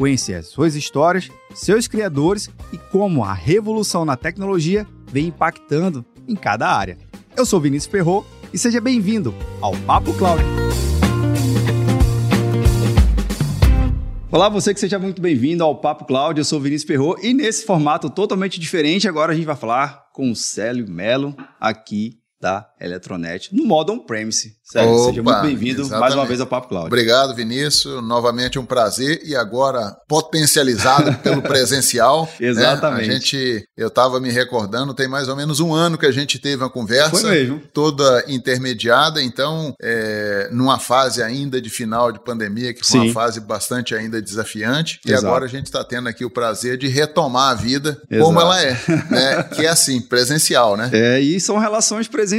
conhecer suas histórias, seus criadores e como a revolução na tecnologia vem impactando em cada área. Eu sou Vinícius Ferro e seja bem-vindo ao Papo Cloud. Olá, você que seja muito bem-vindo ao Papo Cloud. Eu sou Vinícius Ferro e nesse formato totalmente diferente, agora a gente vai falar com o Célio Melo aqui da Eletronet no modo on-premise. Opa, seja muito bem-vindo mais uma vez ao Papo Cloud. Obrigado, Vinícius. Novamente um prazer e agora potencializado pelo presencial. Né? Exatamente. Né? A gente, eu estava me recordando, tem mais ou menos um ano que a gente teve uma conversa. Foi mesmo. Toda intermediada, então, é, numa fase ainda de final de pandemia, que foi Sim. uma fase bastante ainda desafiante. Exato. E agora a gente está tendo aqui o prazer de retomar a vida Exato. como ela é, né? que é assim, presencial, né? É, e são relações presenciais,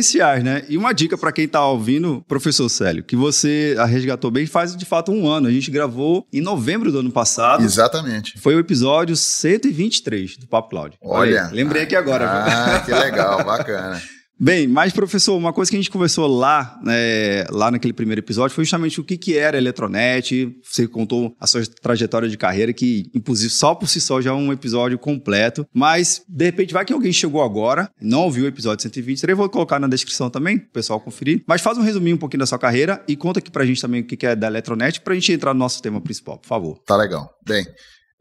né? E uma dica para quem está ouvindo professor Célio, que você a resgatou bem faz de fato um ano. A gente gravou em novembro do ano passado. Exatamente. Foi o episódio 123 do Papo Cloud. Olha. Aí, lembrei aqui agora. Ah, que legal, bacana. Bem, mas professor, uma coisa que a gente conversou lá, né, lá naquele primeiro episódio foi justamente o que, que era a Eletronet. Você contou a sua trajetória de carreira, que inclusive só por si só já é um episódio completo. Mas, de repente, vai que alguém chegou agora, não ouviu o episódio 123, vou colocar na descrição também, o pessoal conferir. Mas faz um resuminho um pouquinho da sua carreira e conta aqui pra gente também o que, que é da Eletronet, pra gente entrar no nosso tema principal, por favor. Tá legal. Bem,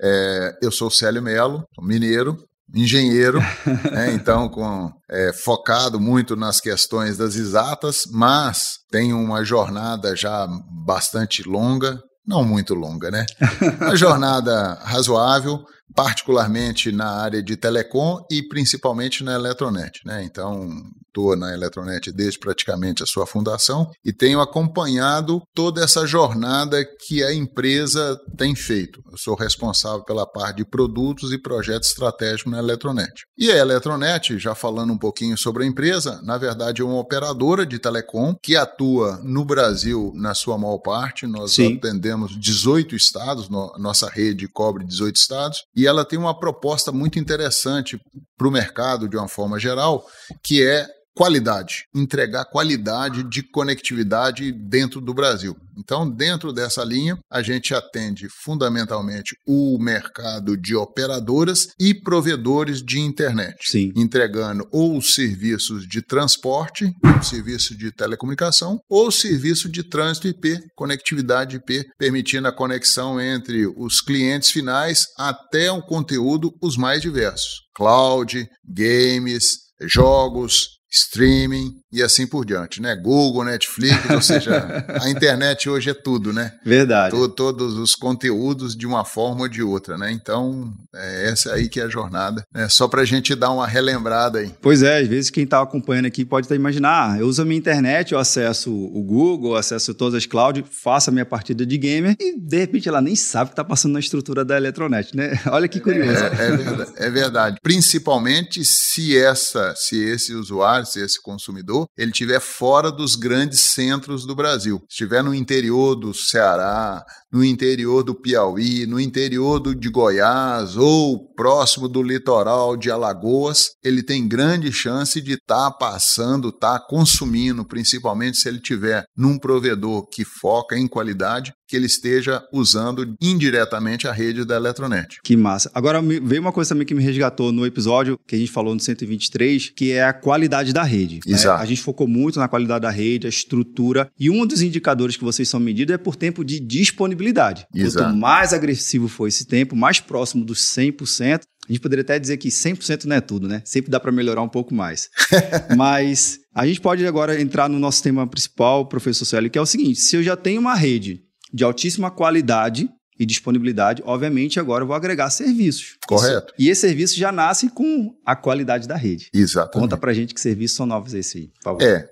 é, eu sou Célio Melo, mineiro, engenheiro, né, então com, é, focado muito nas questões das exatas, mas tem uma jornada já bastante longa, não muito longa, né? Uma jornada razoável particularmente na área de telecom e principalmente na Eletronet. Né? Então, estou na Eletronet desde praticamente a sua fundação e tenho acompanhado toda essa jornada que a empresa tem feito. Eu sou responsável pela parte de produtos e projetos estratégicos na Eletronet. E a Eletronet, já falando um pouquinho sobre a empresa, na verdade é uma operadora de telecom que atua no Brasil na sua maior parte. Nós Sim. atendemos 18 estados, nossa rede cobre 18 estados e ela tem uma proposta muito interessante para o mercado de uma forma geral, que é qualidade, entregar qualidade de conectividade dentro do Brasil. Então, dentro dessa linha, a gente atende fundamentalmente o mercado de operadoras e provedores de internet, Sim. entregando ou os serviços de transporte, serviço de telecomunicação, ou serviço de trânsito IP, conectividade IP, permitindo a conexão entre os clientes finais até o conteúdo os mais diversos. Cloud, games, jogos, streaming e assim por diante, né? Google, Netflix, ou seja, a internet hoje é tudo, né? Verdade. Todo, todos os conteúdos de uma forma ou de outra, né? Então, é essa aí que é a jornada, né? Só para a gente dar uma relembrada aí. Pois é, às vezes quem está acompanhando aqui pode até imaginar, ah, eu uso a minha internet, eu acesso o Google, acesso todas as clouds, faço a minha partida de gamer e de repente ela nem sabe o que está passando na estrutura da Eletronet, né? Olha que curioso. É, é, verdade, é verdade. Principalmente se essa, se esse usuário se esse consumidor, ele estiver fora dos grandes centros do Brasil. Estiver no interior do Ceará, no interior do Piauí, no interior do, de Goiás ou próximo do litoral de Alagoas, ele tem grande chance de estar tá passando, estar tá consumindo, principalmente se ele tiver num provedor que foca em qualidade, que ele esteja usando indiretamente a rede da Eletronet. Que massa. Agora veio uma coisa também que me resgatou no episódio que a gente falou no 123, que é a qualidade da rede. Né? Exato. A gente focou muito na qualidade da rede, a estrutura, e um dos indicadores que vocês são medidos é por tempo de disponibilidade disponibilidade. Exato. Quanto mais agressivo for esse tempo, mais próximo dos 100%, a gente poderia até dizer que 100% não é tudo, né? Sempre dá para melhorar um pouco mais. Mas a gente pode agora entrar no nosso tema principal, professor Célio, que é o seguinte: se eu já tenho uma rede de altíssima qualidade, e disponibilidade, obviamente agora eu vou agregar serviços. Correto. Isso, e esses serviços já nascem com a qualidade da rede. Exatamente. Conta pra gente que serviços são novos esse aí, por favor. É,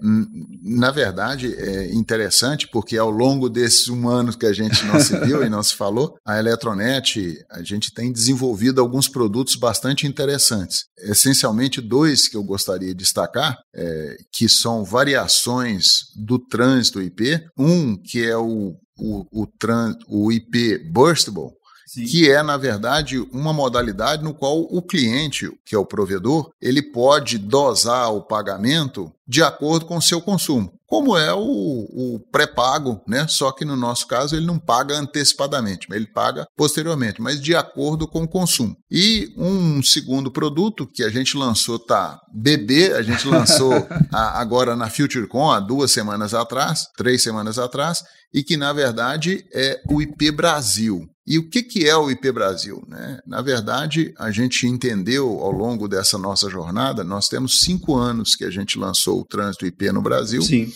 na verdade, é interessante porque ao longo desses um ano que a gente não se viu e não se falou, a Eletronet, a gente tem desenvolvido alguns produtos bastante interessantes. Essencialmente, dois que eu gostaria de destacar, é, que são variações do trânsito IP. Um que é o, o, o, trans, o IP Burstable, Sim. que é, na verdade, uma modalidade no qual o cliente, que é o provedor, ele pode dosar o pagamento de acordo com o seu consumo como é o, o pré-pago, né? Só que no nosso caso ele não paga antecipadamente, ele paga posteriormente, mas de acordo com o consumo. E um segundo produto que a gente lançou, tá? Bebê, a gente lançou a, agora na FutureCon há duas semanas atrás, três semanas atrás, e que na verdade é o IP Brasil. E o que, que é o IP Brasil? Né? Na verdade, a gente entendeu ao longo dessa nossa jornada, nós temos cinco anos que a gente lançou o trânsito IP no Brasil. Sim.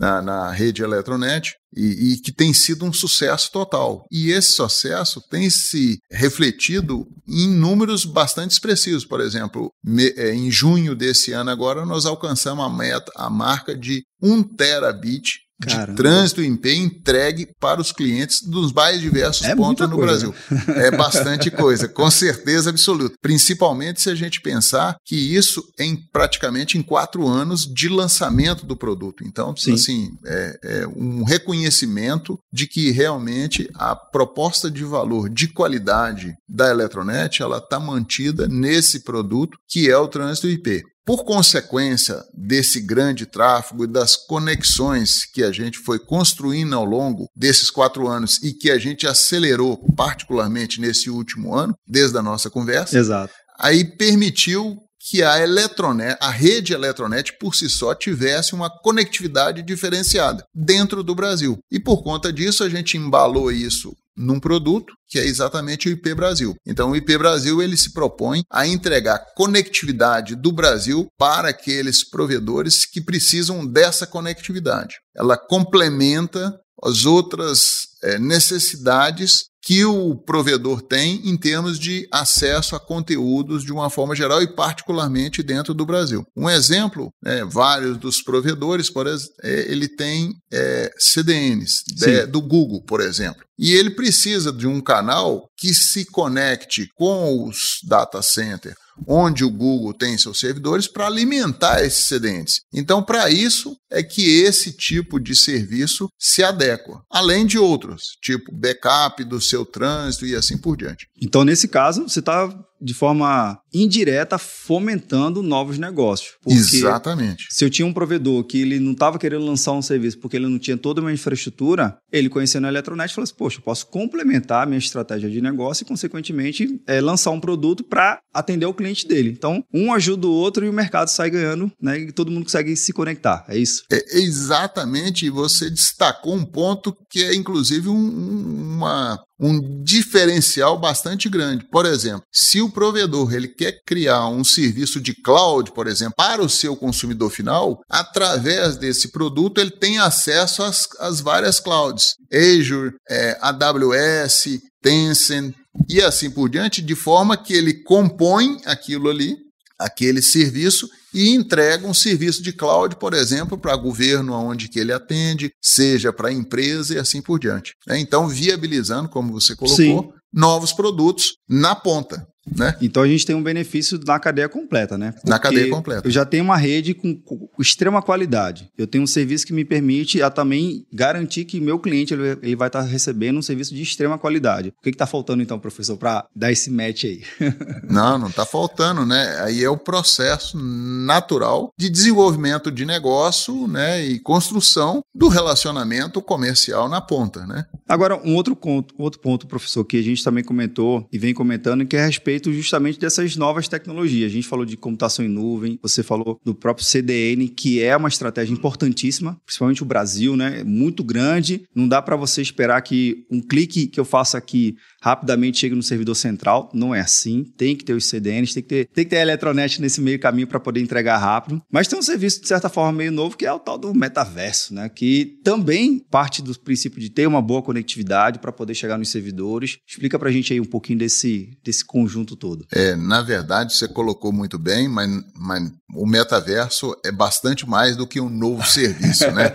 Na, na, rede Eletronet e, e, que tem sido um sucesso total. E esse sucesso tem se refletido em números bastante expressivos. Por exemplo, me, é, em junho desse ano agora nós alcançamos a meta, a marca de 1 terabit Caramba. de trânsito em pé entregue para os clientes dos mais diversos é pontos no coisa, Brasil. Né? É bastante coisa, com certeza absoluta. Principalmente se a gente pensar que isso em praticamente em quatro anos de lançamento do produto. Então, Sim. assim, é, é um reconhecimento de que realmente a proposta de valor de qualidade da Eletronet ela está mantida nesse produto que é o trânsito IP. Por consequência desse grande tráfego e das conexões que a gente foi construindo ao longo desses quatro anos e que a gente acelerou particularmente nesse último ano, desde a nossa conversa, Exato. aí permitiu que a Eletronet, a rede Eletronet por si só tivesse uma conectividade diferenciada dentro do Brasil. E por conta disso a gente embalou isso num produto que é exatamente o IP Brasil. Então o IP Brasil ele se propõe a entregar conectividade do Brasil para aqueles provedores que precisam dessa conectividade. Ela complementa as outras é, necessidades que o provedor tem em termos de acesso a conteúdos de uma forma geral e particularmente dentro do Brasil. Um exemplo, é, vários dos provedores, por exemplo, é, ele tem é, CDNs de, do Google, por exemplo. E ele precisa de um canal que se conecte com os data centers onde o Google tem seus servidores para alimentar esses excedentes. Então, para isso é que esse tipo de serviço se adequa, além de outros, tipo backup do seu trânsito e assim por diante. Então, nesse caso, você está de forma indireta fomentando novos negócios. Exatamente. Se eu tinha um provedor que ele não estava querendo lançar um serviço porque ele não tinha toda uma infraestrutura, ele conhecendo a Eletronet falou assim: Poxa, eu posso complementar a minha estratégia de negócio e, consequentemente, é, lançar um produto para atender o cliente dele. Então, um ajuda o outro e o mercado sai ganhando, né? E todo mundo consegue se conectar. É isso? É, exatamente. Você destacou um ponto que é, inclusive, um, uma, um diferencial bastante grande. Por exemplo, se o provedor ele quer criar um serviço de cloud, por exemplo, para o seu consumidor final, através desse produto ele tem acesso às, às várias clouds, Azure, é, AWS, Tencent e assim por diante, de forma que ele compõe aquilo ali, aquele serviço e entrega um serviço de cloud, por exemplo, para governo onde que ele atende, seja para empresa e assim por diante. Né? Então, viabilizando, como você colocou, Sim. novos produtos na ponta. Né? Então a gente tem um benefício na cadeia completa, né? Porque na cadeia completa. Eu já tenho uma rede com, extrema qualidade. Eu tenho um serviço que me permite a também garantir que meu cliente ele, ele vai estar recebendo um serviço de extrema qualidade. O que está faltando então, professor, para dar esse match aí? não, não está faltando, né? Aí é o processo natural de desenvolvimento de negócio, né? E construção do relacionamento comercial na ponta, né? Agora um outro ponto, outro ponto, professor, que a gente também comentou e vem comentando que é a respeito respeito justamente dessas novas tecnologias. A gente falou de computação em nuvem, você falou do próprio CDN, que é uma estratégia importantíssima, principalmente o Brasil, né? É muito grande. Não dá para você esperar que um clique que eu faça aqui rapidamente chegue no servidor central. Não é assim. Tem que ter os CDNs, tem que ter, tem que ter a Eletronet nesse meio caminho para poder entregar rápido. Mas tem um serviço, de certa forma, meio novo, que é o tal do metaverso, né? Que também parte do princípio de ter uma boa conectividade para poder chegar nos servidores. Explica para a gente aí um pouquinho desse, desse conjunto conjunto todo. É, na verdade, você colocou muito bem, mas, mas o metaverso é bastante mais do que um novo serviço, né?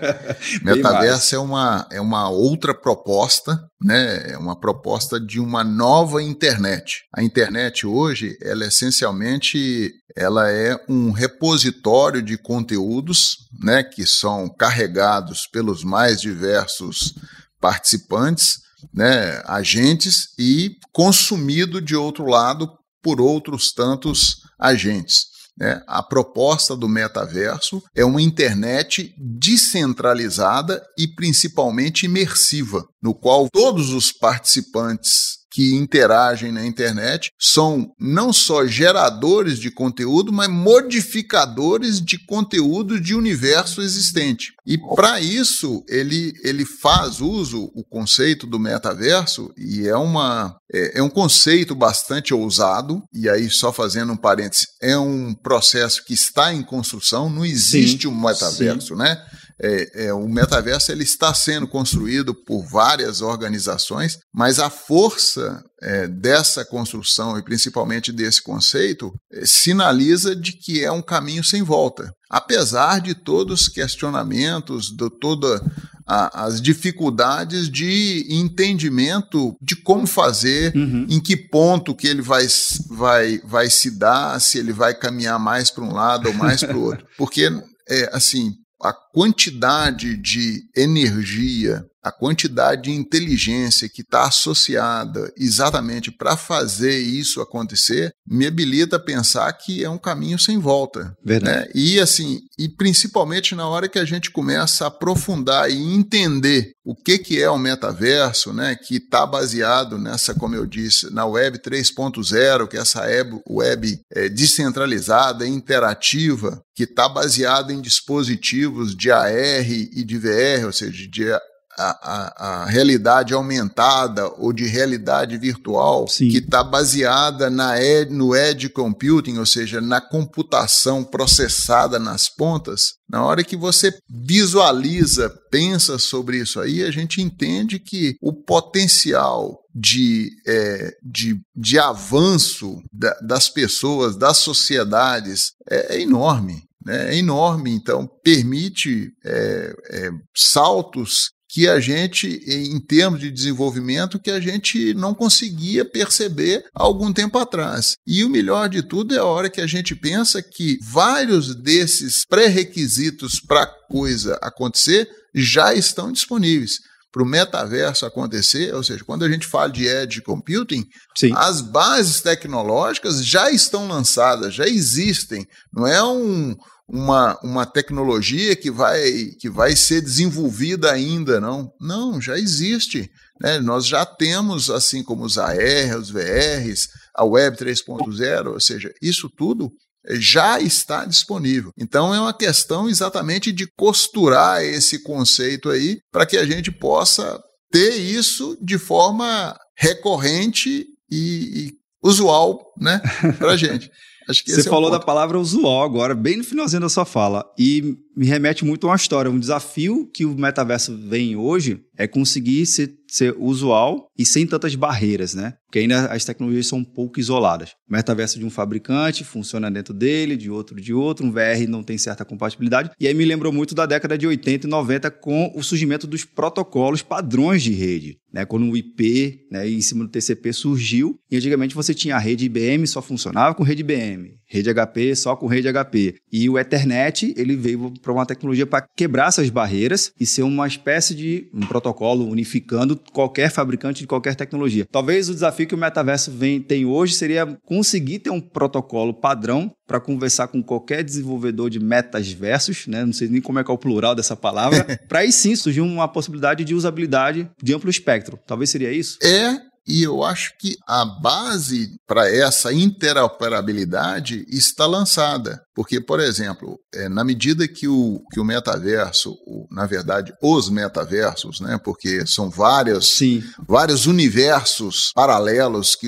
metaverso é uma, é uma outra proposta, né? É uma proposta de uma nova internet. A internet hoje, ela é essencialmente ela é um repositório de conteúdos, né, que são carregados pelos mais diversos participantes, né, agentes e consumido de outro lado por outros tantos agentes. Né? A proposta do metaverso é uma internet descentralizada e principalmente imersiva, no qual todos os participantes que interagem na internet são não só geradores de conteúdo, mas modificadores de conteúdo de universo existente. E para isso ele, ele faz uso o conceito do metaverso e é uma é, é, um conceito bastante ousado e aí só fazendo um parêntese é um processo que está em construção. Não existe sim, um metaverso, sim. né? É, é, o metaverso ele está sendo construído por várias organizações, mas a força é, dessa construção e principalmente desse conceito é, sinaliza de que é um caminho sem volta. Apesar de todos os questionamentos, de todas as dificuldades de entendimento de como fazer, uhum. em que ponto que ele vai, vai, vai se dar, se ele vai caminhar mais para um lado ou mais para o outro. Porque, é, assim, a quantidade de energia a quantidade de inteligência que está associada exatamente para fazer isso acontecer me habilita a pensar que é um caminho sem volta. Verdade. Né? E assim, e principalmente na hora que a gente começa a aprofundar e entender o que, que é o metaverso, né, que está baseado nessa, como eu disse, na web 3.0, que é essa web, web é, descentralizada, interativa, que está baseada em dispositivos de AR e de VR, ou seja, de a, a, a, realidade aumentada ou de realidade virtual Sim. que está baseada na ed, no edge computing, ou seja, na computação processada nas pontas, na hora que você visualiza, pensa sobre isso aí, a gente entende que o potencial de, é, de, de avanço da, das pessoas, das sociedades, é, é enorme. Né? É enorme, então permite é, é, saltos que a gente, em termos de desenvolvimento, que a gente não conseguia perceber há algum tempo atrás. E o melhor de tudo é a hora que a gente pensa que vários desses pré-requisitos para a coisa acontecer já estão disponíveis para o metaverso acontecer, ou seja, quando a gente fala de edge computing, Sim. as bases tecnológicas já estão lançadas, já existem. Não é um, uma, uma tecnologia que vai, que vai ser desenvolvida ainda, não. Não, já existe. Né? Nós já temos, assim como os AR, os VRs, a Web 3.0, ou seja, isso tudo já está disponível. Então é uma questão exatamente de costurar esse conceito aí para que a gente possa ter isso de forma recorrente e, e usual, né, para a gente. Acho que Você falou é da palavra usual agora, bem no finalzinho da sua fala, e me remete muito a uma história, um desafio que o metaverso vem hoje é conseguir ser, ser usual e sem tantas barreiras, né? Porque ainda as tecnologias são um pouco isoladas. O metaverso de um fabricante funciona dentro dele, de outro de outro, um VR não tem certa compatibilidade. E aí me lembrou muito da década de 80 e 90 com o surgimento dos protocolos padrões de rede. Né, quando o IP né, em cima do TCP surgiu, e antigamente você tinha a rede IBM só funcionava com rede IBM, rede HP só com rede HP. E o Ethernet ele veio para uma tecnologia para quebrar essas barreiras e ser uma espécie de um protocolo unificando qualquer fabricante de qualquer tecnologia. Talvez o desafio que o metaverso vem, tem hoje seria conseguir ter um protocolo padrão para conversar com qualquer desenvolvedor de metasversos, né? não sei nem como é que é o plural dessa palavra, para aí sim surgir uma possibilidade de usabilidade de amplo espectro. Talvez seria isso? É, e eu acho que a base para essa interoperabilidade está lançada. Porque, por exemplo, é, na medida que o, que o metaverso, o, na verdade, os metaversos, né, porque são vários, Sim. vários universos paralelos que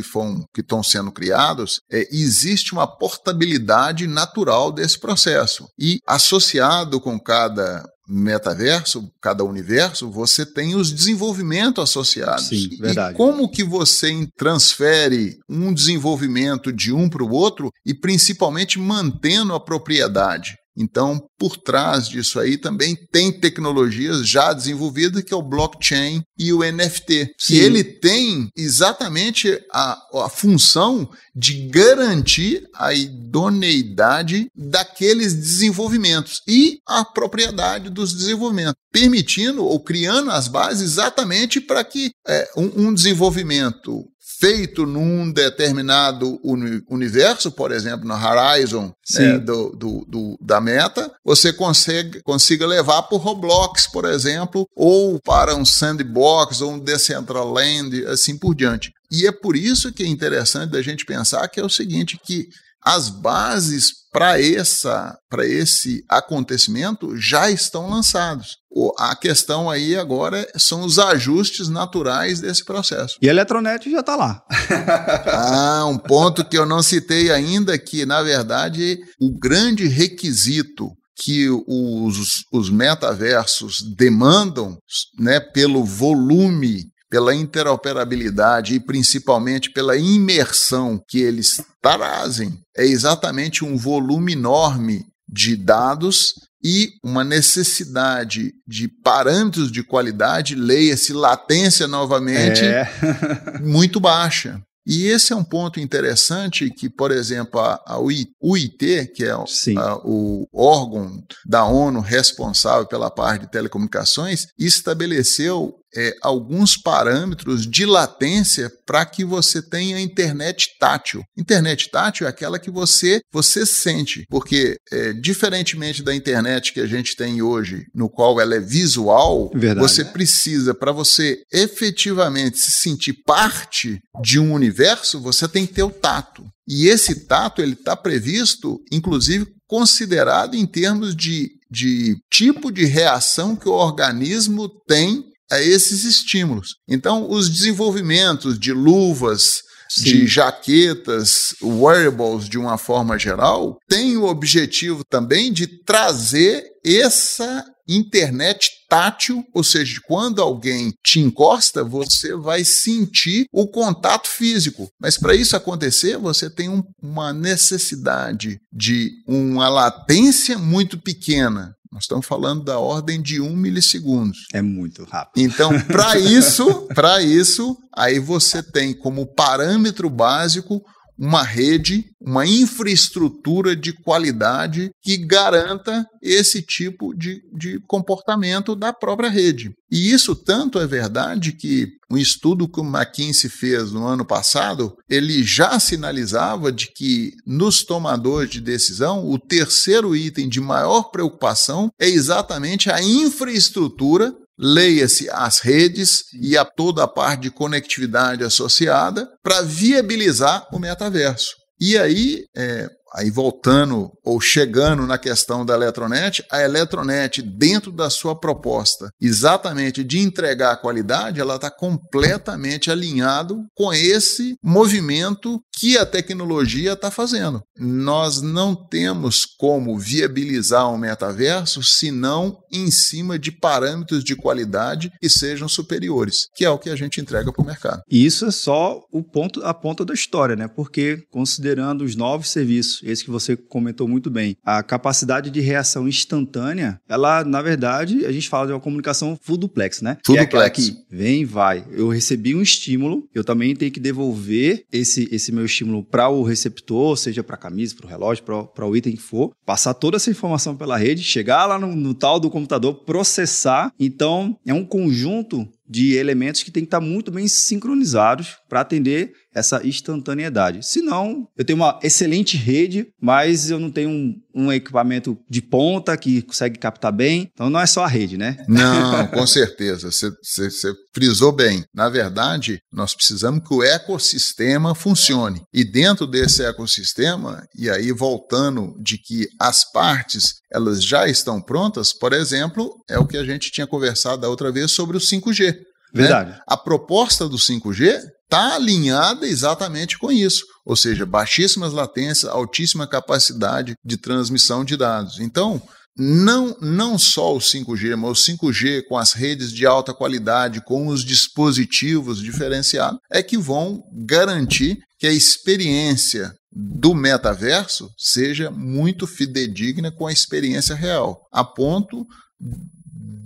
estão sendo criados, é, existe uma portabilidade natural desse processo. E associado com cada metaverso, cada universo, você tem os desenvolvimentos associados. Sim, verdade. E como que você transfere um desenvolvimento de um para o outro e principalmente mantendo a propriedade? Então, por trás disso aí também tem tecnologias já desenvolvidas, que é o blockchain e o NFT. Sim. E ele tem exatamente a, a função de garantir a idoneidade daqueles desenvolvimentos e a propriedade dos desenvolvimentos, permitindo ou criando as bases exatamente para que é, um, um desenvolvimento feito num determinado uni universo, por exemplo, no Horizon né, do, do, do, da meta, você consegue, consiga levar para o Roblox, por exemplo, ou para um sandbox ou um Decentraland, assim por diante. E é por isso que é interessante da gente pensar que é o seguinte, que as bases para essa para esse acontecimento já estão lançados. A questão aí agora são os ajustes naturais desse processo. E a Eletronet já está lá. ah, um ponto que eu não citei ainda, que na verdade o grande requisito que os, os metaversos demandam né, pelo volume pela interoperabilidade e principalmente pela imersão que eles trazem, é exatamente um volume enorme de dados e uma necessidade de parâmetros de qualidade, leia-se latência novamente, é. muito baixa. E esse é um ponto interessante que, por exemplo, a, a UIT, que é a, o órgão da ONU responsável pela parte de telecomunicações, estabeleceu é, alguns parâmetros de latência para que você tenha internet tátil. Internet tátil é aquela que você você sente, porque é, diferentemente da internet que a gente tem hoje, no qual ela é visual, Verdade. você precisa para você efetivamente se sentir parte de um universo, você tem que ter o tato. E esse tato ele está previsto, inclusive considerado em termos de, de tipo de reação que o organismo tem a esses estímulos. Então, os desenvolvimentos de luvas, Sim. de jaquetas, wearables de uma forma geral, têm o objetivo também de trazer essa internet tátil, ou seja, quando alguém te encosta, você vai sentir o contato físico. Mas para isso acontecer, você tem um, uma necessidade de uma latência muito pequena nós estamos falando da ordem de um milissegundos. É muito rápido. Então, para isso, para isso, aí você tem como parâmetro básico uma rede, uma infraestrutura de qualidade que garanta esse tipo de, de comportamento da própria rede. E isso tanto é verdade que um estudo que o McKinsey fez no ano passado, ele já sinalizava de que nos tomadores de decisão, o terceiro item de maior preocupação é exatamente a infraestrutura leia-se as redes e a toda a parte de conectividade associada para viabilizar o metaverso. E aí, é, aí voltando ou chegando na questão da Eletronet, a Eletronet, dentro da sua proposta exatamente de entregar a qualidade, ela está completamente alinhado com esse movimento que a tecnologia está fazendo. Nós não temos como viabilizar um metaverso senão em cima de parâmetros de qualidade que sejam superiores, que é o que a gente entrega para o mercado. E isso é só o ponto, a ponta da história, né? Porque considerando os novos serviços, esse que você comentou muito bem, a capacidade de reação instantânea, ela, na verdade, a gente fala de uma comunicação full duplex, né? Full que duplex. É vem vai. Eu recebi um estímulo, eu também tenho que devolver esse, esse meu estímulo para o receptor, seja para a camisa, para o relógio, para o item que for, passar toda essa informação pela rede, chegar lá no, no tal do computador, processar. Então, é um conjunto de elementos que tem que estar muito bem sincronizados para atender essa instantaneidade. Senão, eu tenho uma excelente rede, mas eu não tenho um, um, equipamento de ponta que consegue captar bem. Então, não é só a rede, né? Não, com certeza. Você frisou bem. Na verdade, nós precisamos que o ecossistema funcione. E dentro desse ecossistema, e aí voltando de que as partes elas já estão prontas, por exemplo, é o que a gente tinha conversado da outra vez sobre o 5G. Né? Verdade. Né? A proposta do 5G está alinhada exatamente com isso, ou seja, baixíssimas latências, altíssima capacidade de transmissão de dados. Então, não, não só o 5G, mas o 5G com as redes de alta qualidade, com os dispositivos diferenciados, é que vão garantir que a experiência do metaverso seja muito fidedigna com a experiência real, a ponto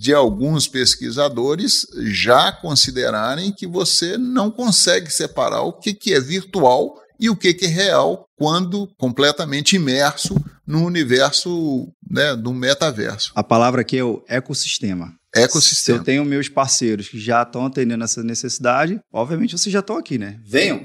de alguns pesquisadores já considerarem que você não consegue separar o que, que é virtual e o que, que é real quando completamente imerso no universo né, do metaverso. A palavra aqui é o ecossistema. Ecossistema. Se eu tenho meus parceiros que já estão atendendo essa necessidade, obviamente vocês já estão aqui, né? Venham!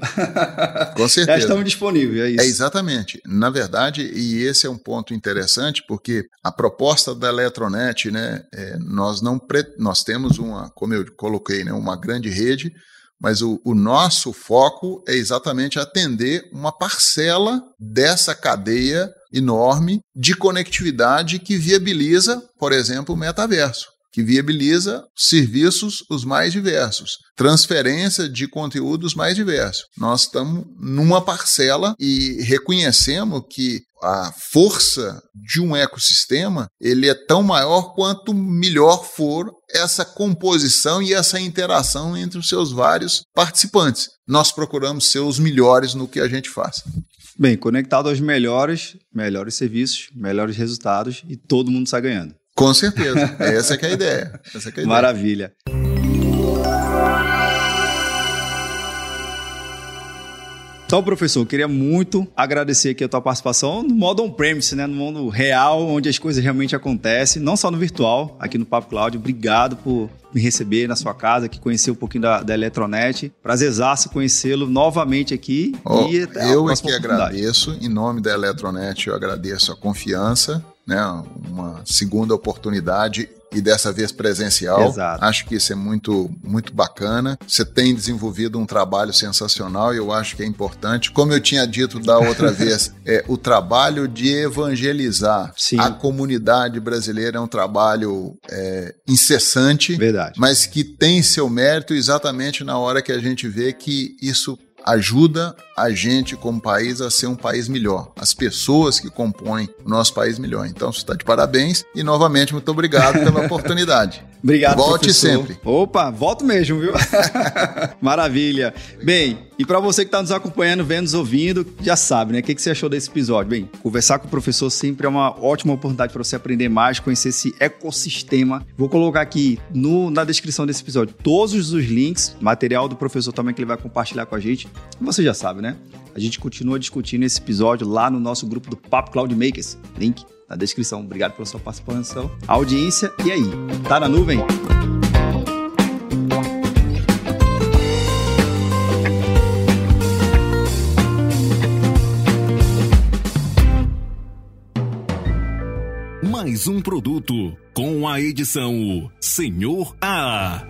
Com certeza. já estão disponíveis, é isso. É exatamente. Na verdade, e esse é um ponto interessante, porque a proposta da Eletronet, né, é, nós não pre... nós temos uma, como eu coloquei, né, uma grande rede, mas o, o, nosso foco é exatamente atender uma parcela dessa cadeia enorme de conectividade que viabiliza, por exemplo, o metaverso que viabiliza serviços os mais diversos, transferência de conteúdos mais diversos. Nós estamos numa parcela e reconhecemos que a força de um ecossistema ele é tão maior quanto melhor for essa composição e essa interação entre os seus vários participantes. Nós procuramos ser os melhores no que a gente faz. Bem, conectado aos melhores, melhores serviços, melhores resultados e todo mundo sai ganhando. Com certeza. Essa é que é a ideia. Essa é, é a ideia. Maravilha. Então, professor, eu queria muito agradecer aqui a tua participação no modo on-premise, né? no mundo real, onde as coisas realmente acontecem, não só no virtual, aqui no Papo Cloud. Obrigado por me receber na sua casa, que conhecer um pouquinho da, da Eletronet. Prazerzaço conhecê-lo novamente aqui. Oh, eu é que agradeço, em nome da Eletronet, eu agradeço a confiança né, uma segunda oportunidade e dessa vez presencial. Exato. Acho que isso é muito, muito bacana. Você tem desenvolvido um trabalho sensacional e eu acho que é importante. Como eu tinha dito da outra vez, é, o trabalho de evangelizar Sim. a comunidade brasileira é um trabalho é, incessante, Verdade. mas que tem seu mérito exatamente na hora que a gente vê que isso ajuda a gente como país a ser um país melhor, as pessoas que compõem o nosso país melhor. Então, você está de parabéns e novamente muito obrigado pela oportunidade. Obrigado, Volte professor. sempre. Opa, volto mesmo, viu? Maravilha. Bem, e para você que está nos acompanhando, vendo, nos ouvindo, já sabe, né? O que, que você achou desse episódio? Bem, conversar com o professor sempre é uma ótima oportunidade para você aprender mais, conhecer esse ecossistema. Vou colocar aqui no, na descrição desse episódio todos os links, material do professor também que ele vai compartilhar com a gente. Você já sabe, né? A gente continua discutindo esse episódio lá no nosso grupo do Papo Cloud Makers. Link na descrição. Obrigado pela sua participação, audiência. E aí, tá na nuvem? Mais um produto com a edição Senhor A.